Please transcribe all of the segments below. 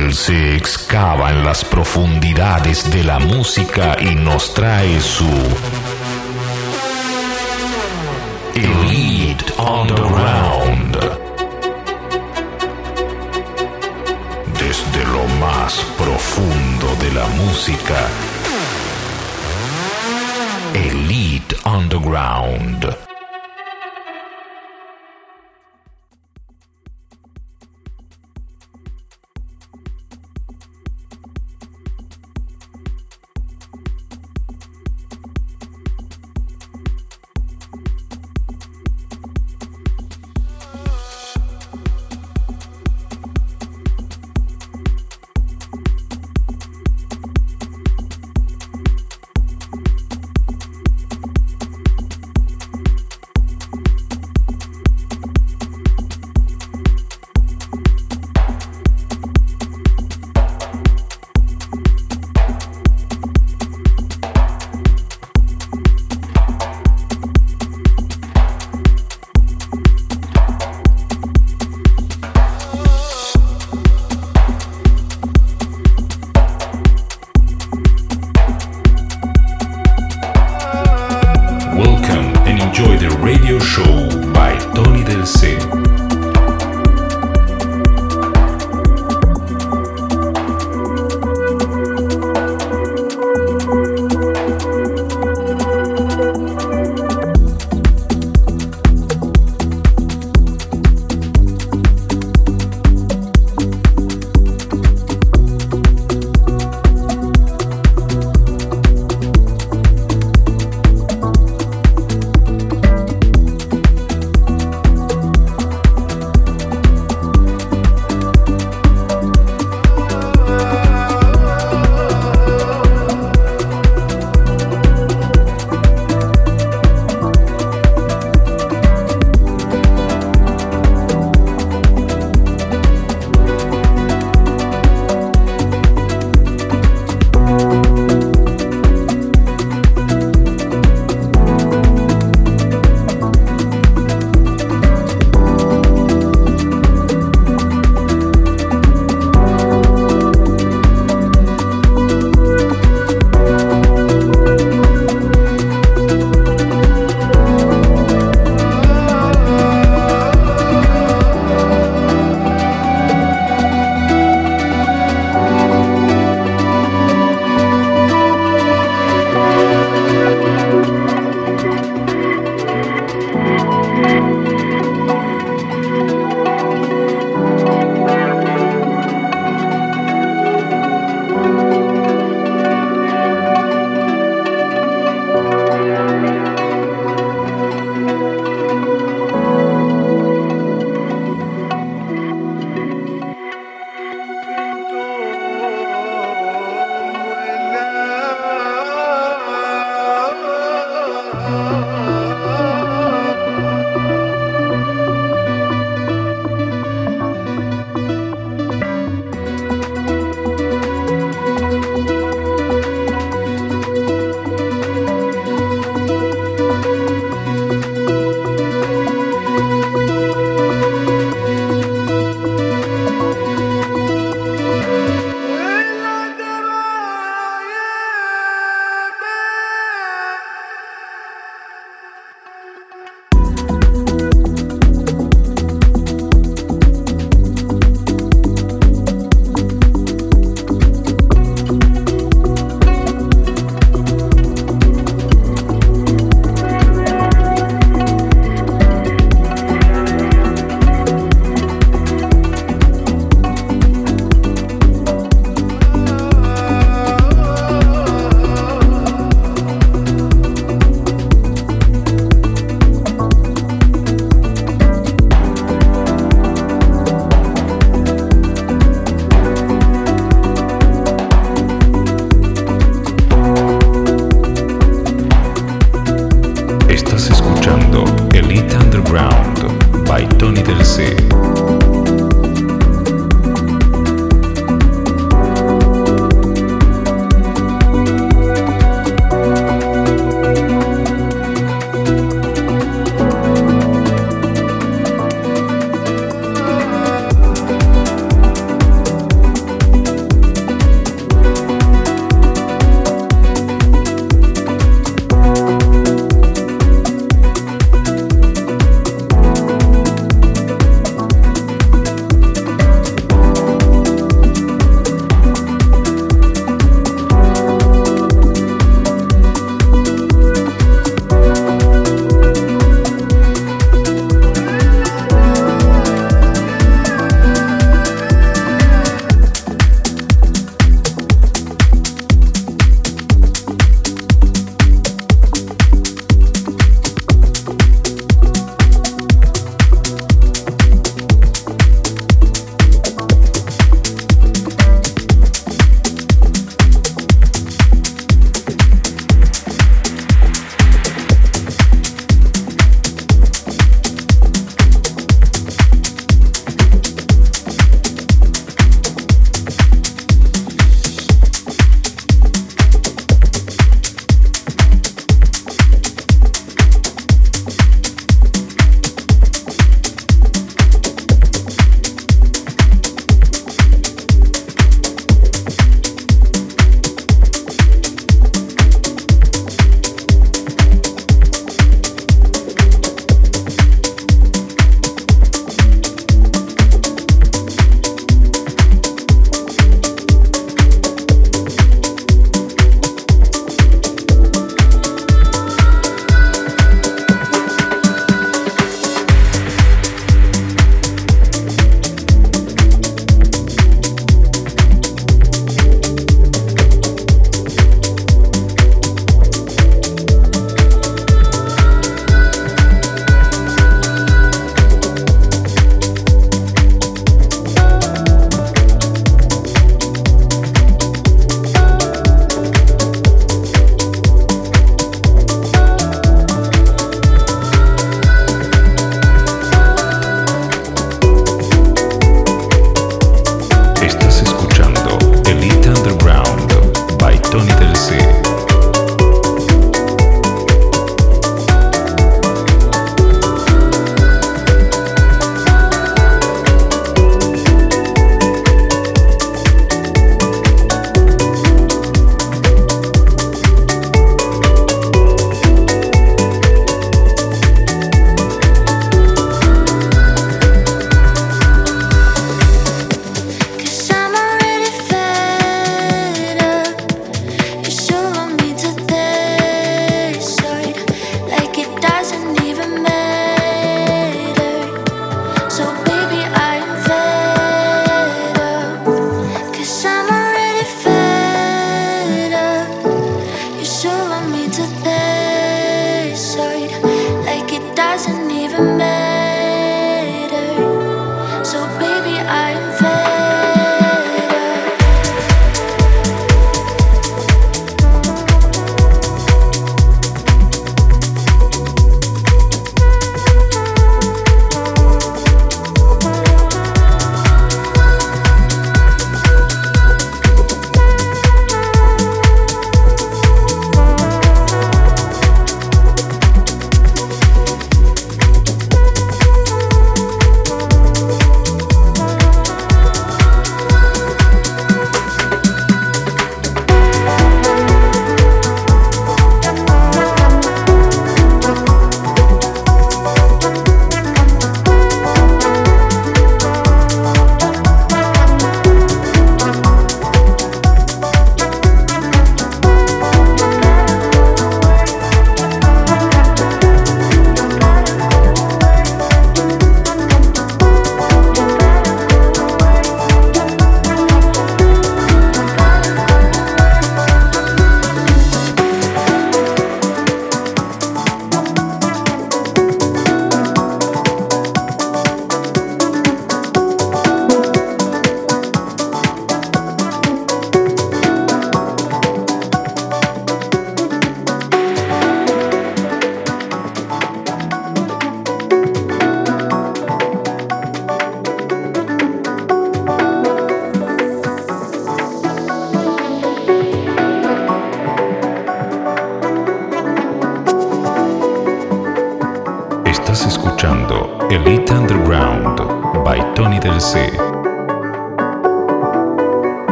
del C excava en las profundidades de la música y nos trae su Elite Underground. Desde lo más profundo de la música, Elite Underground.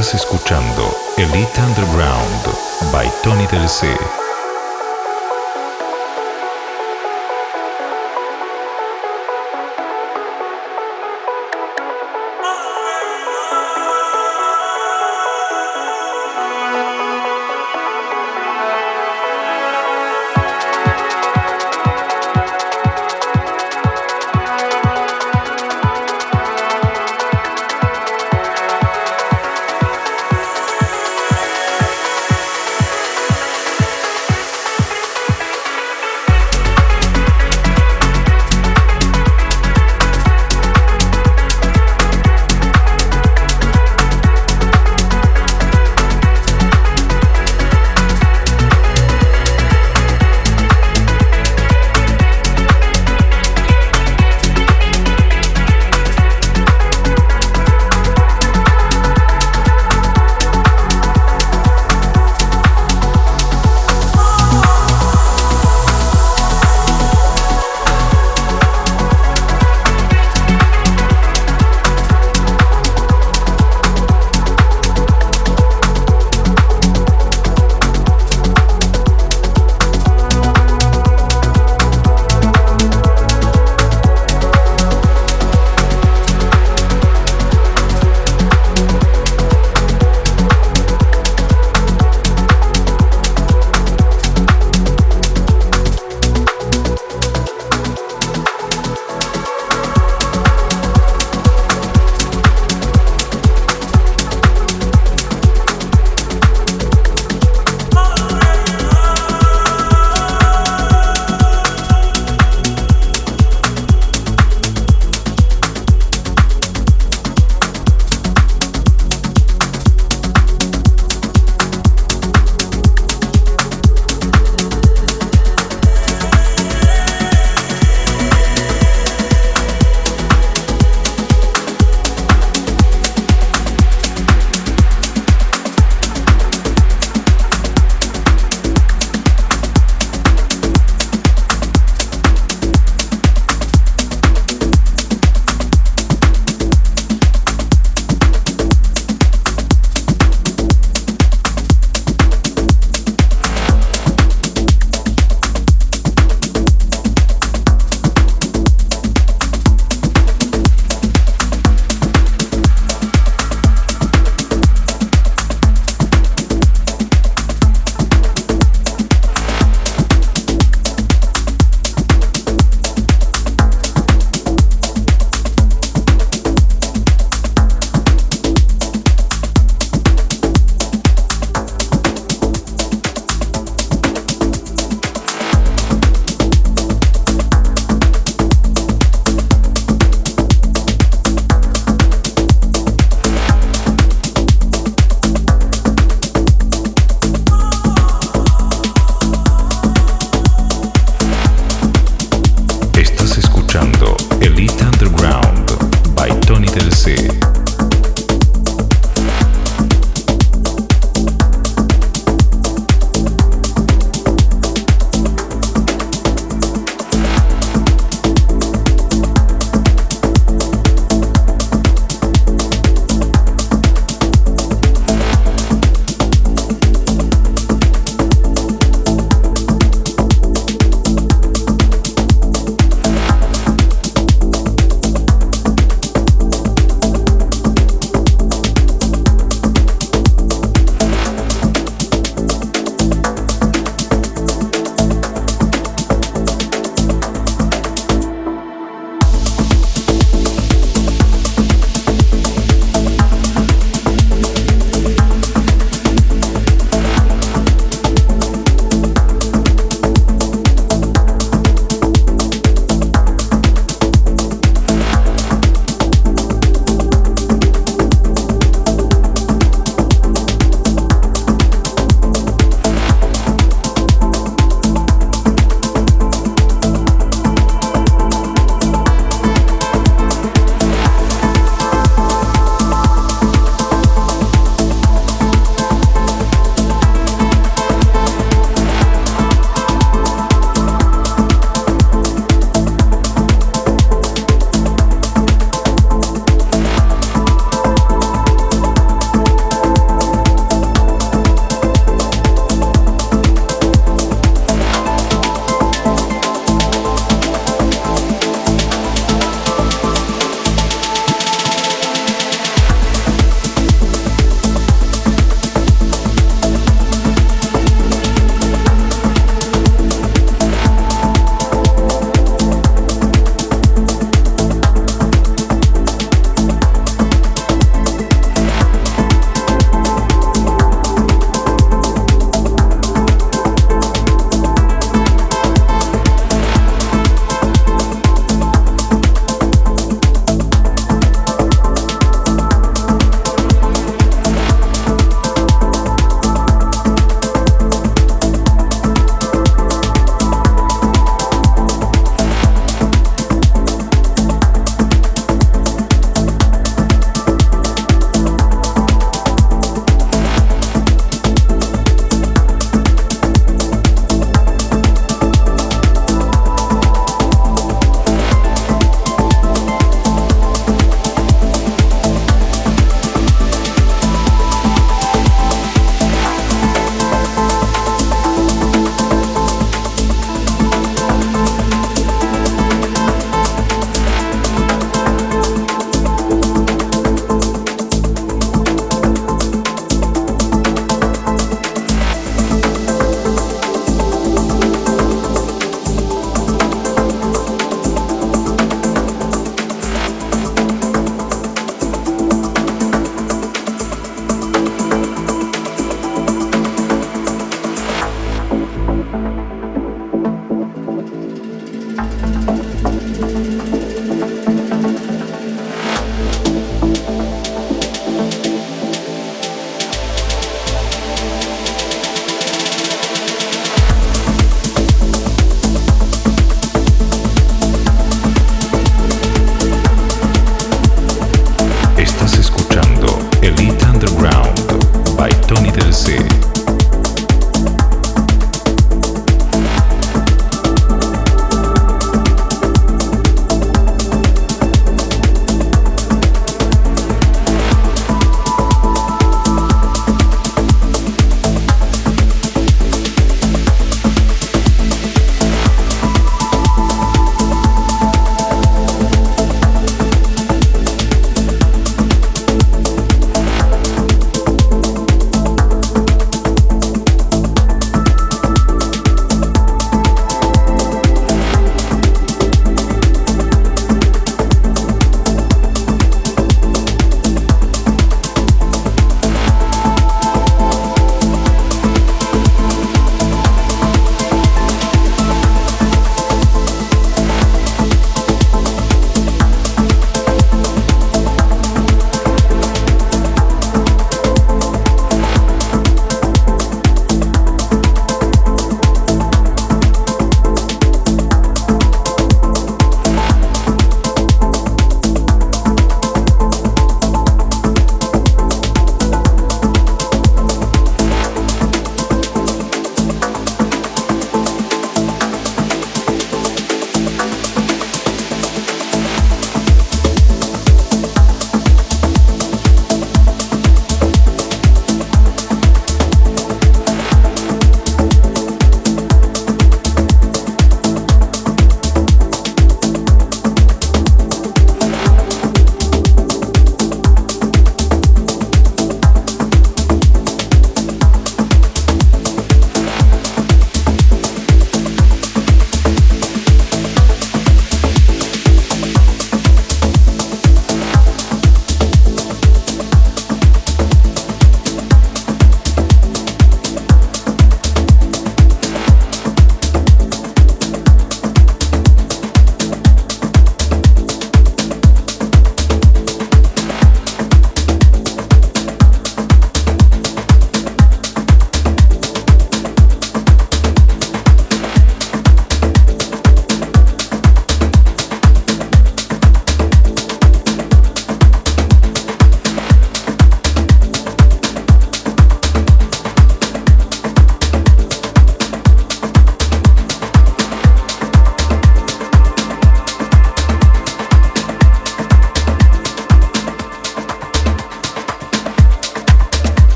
Estás escuchando Elite Underground by Tony Del C.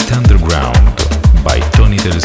Underground by Tony Del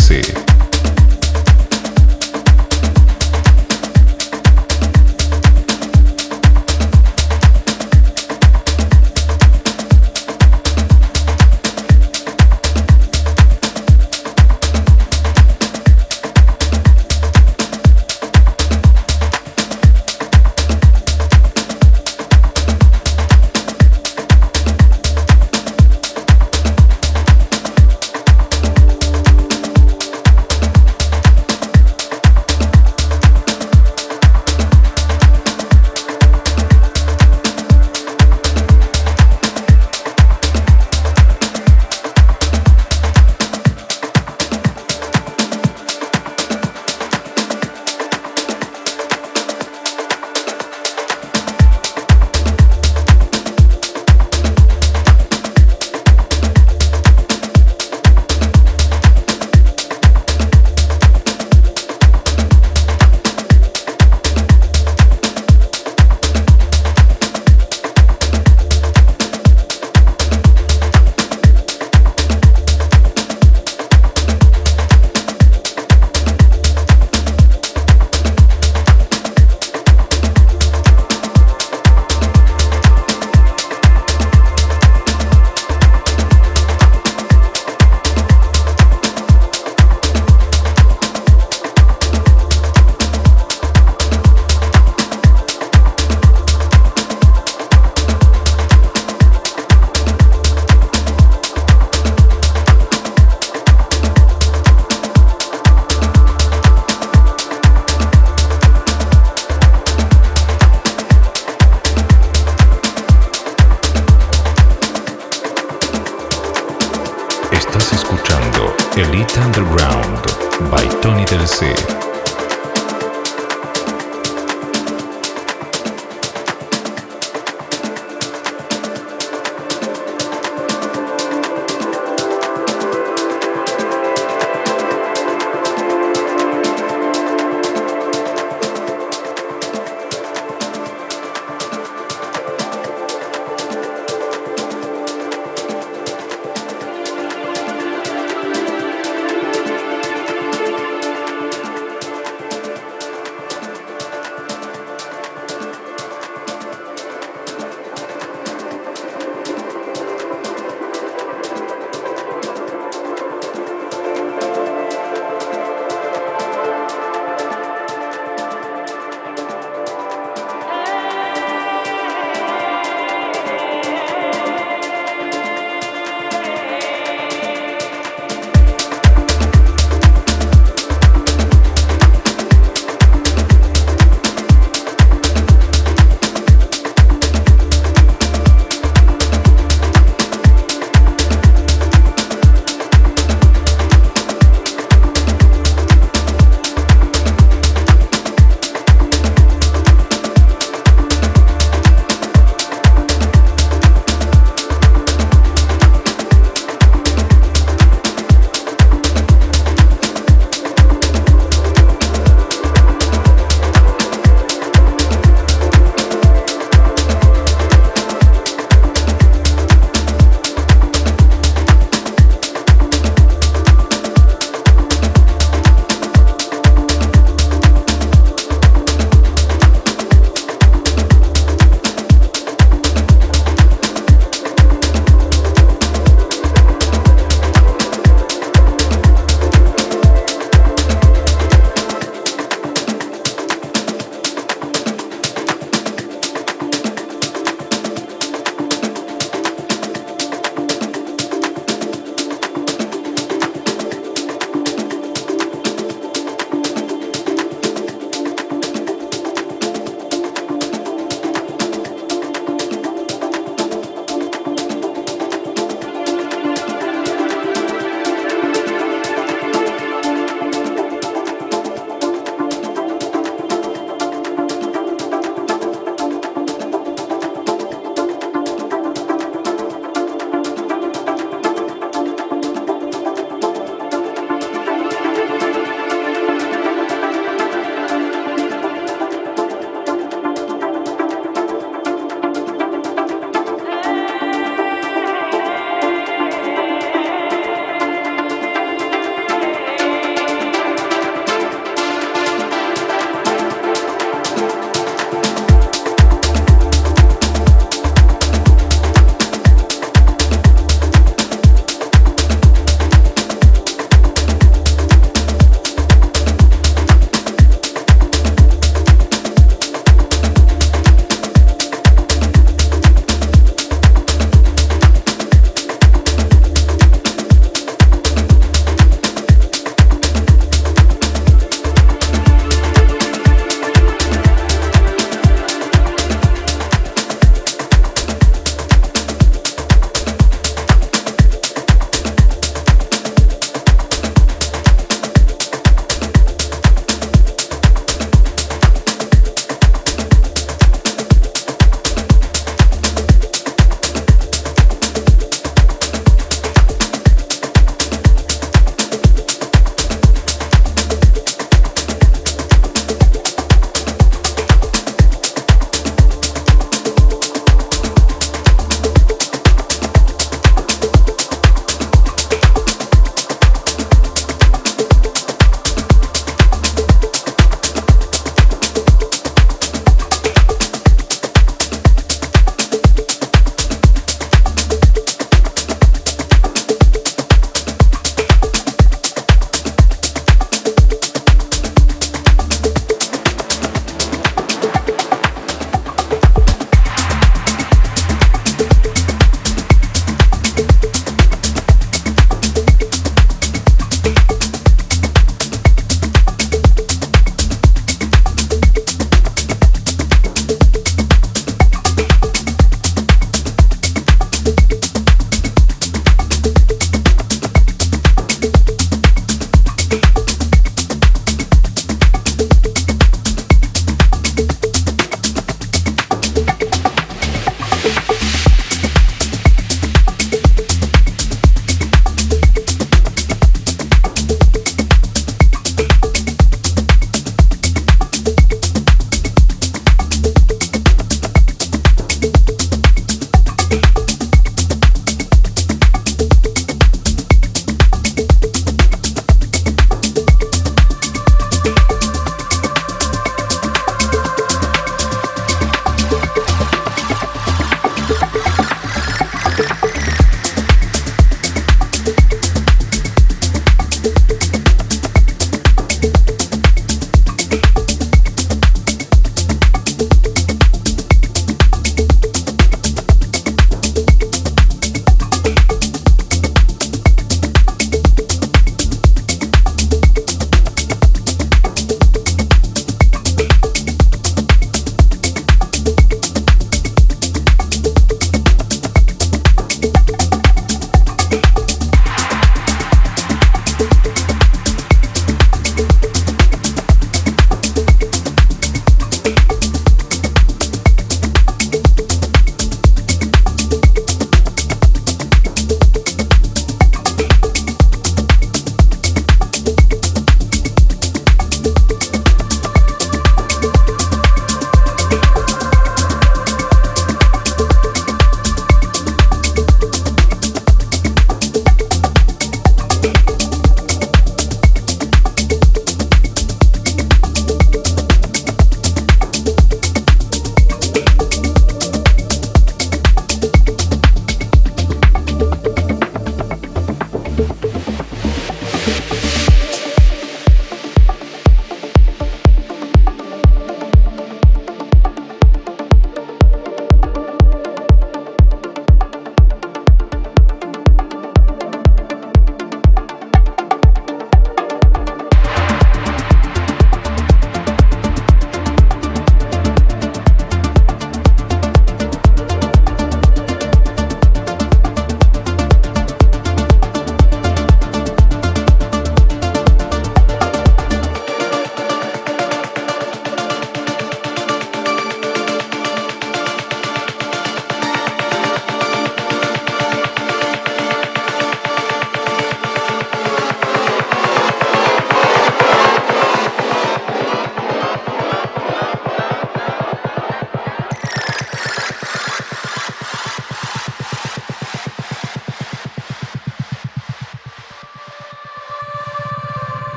Underground by Tony Del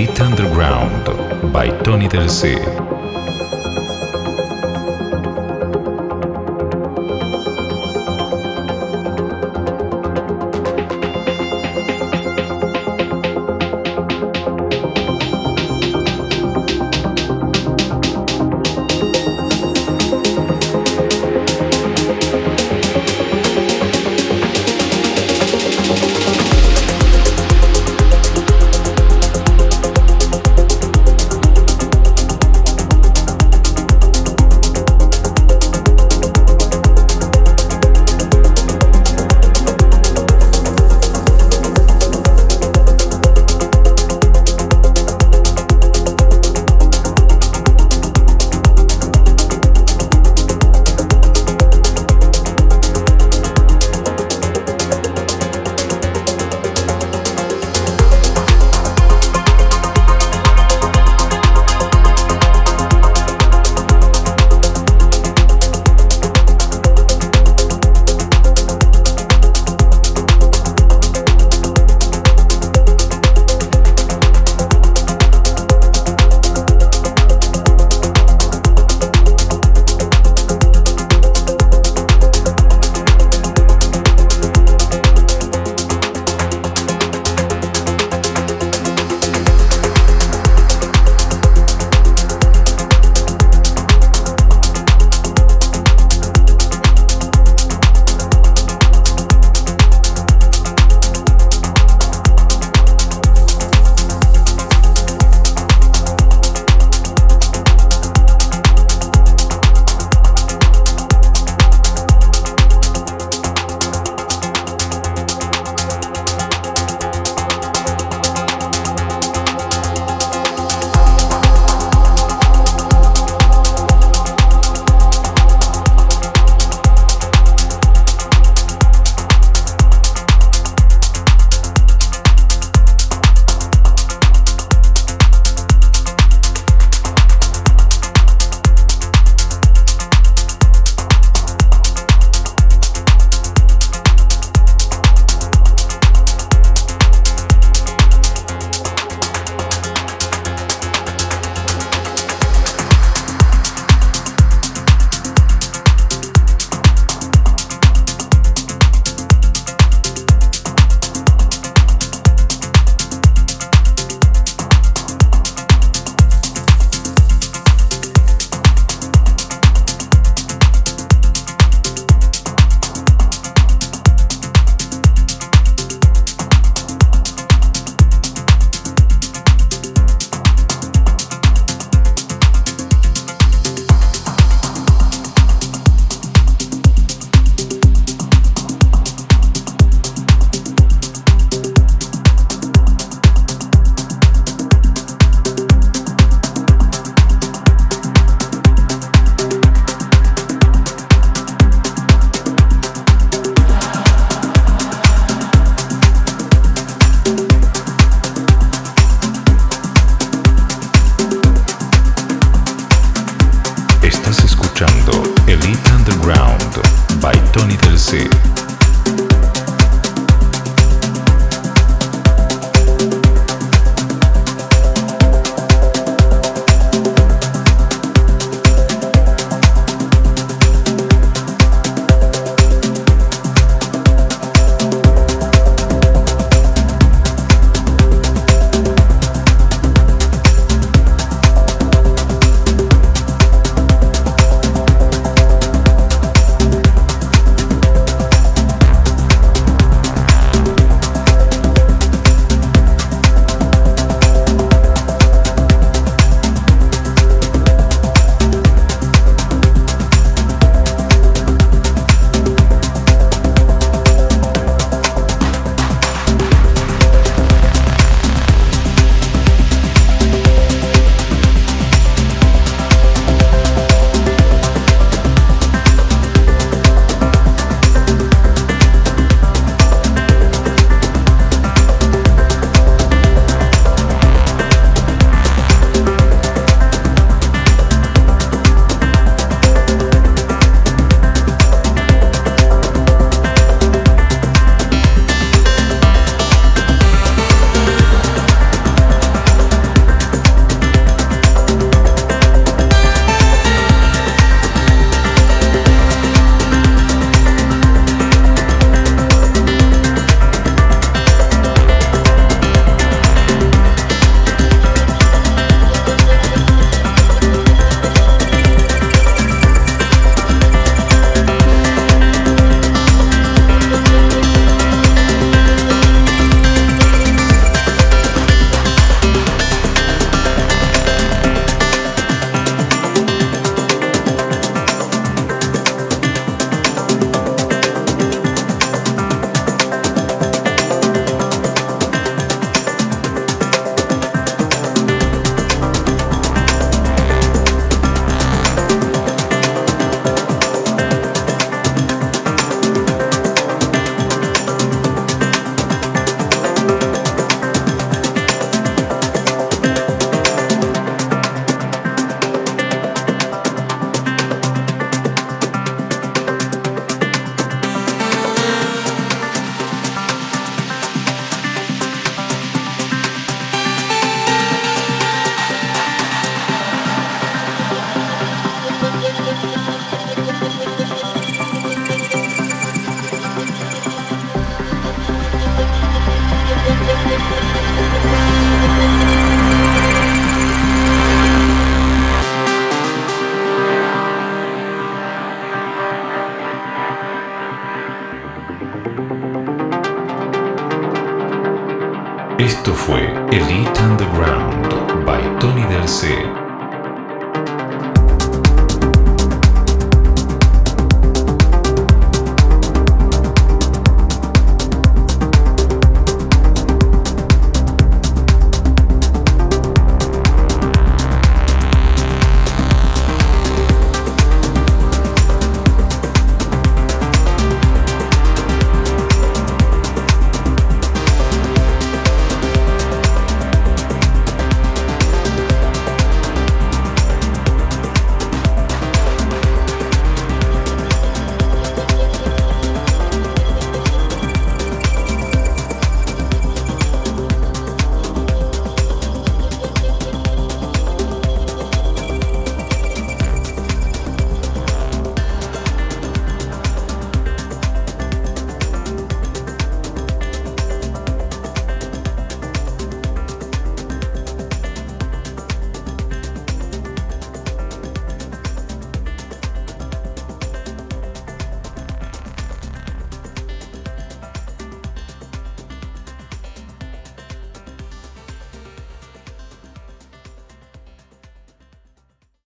escuchando Elite Underground by Tony Del C.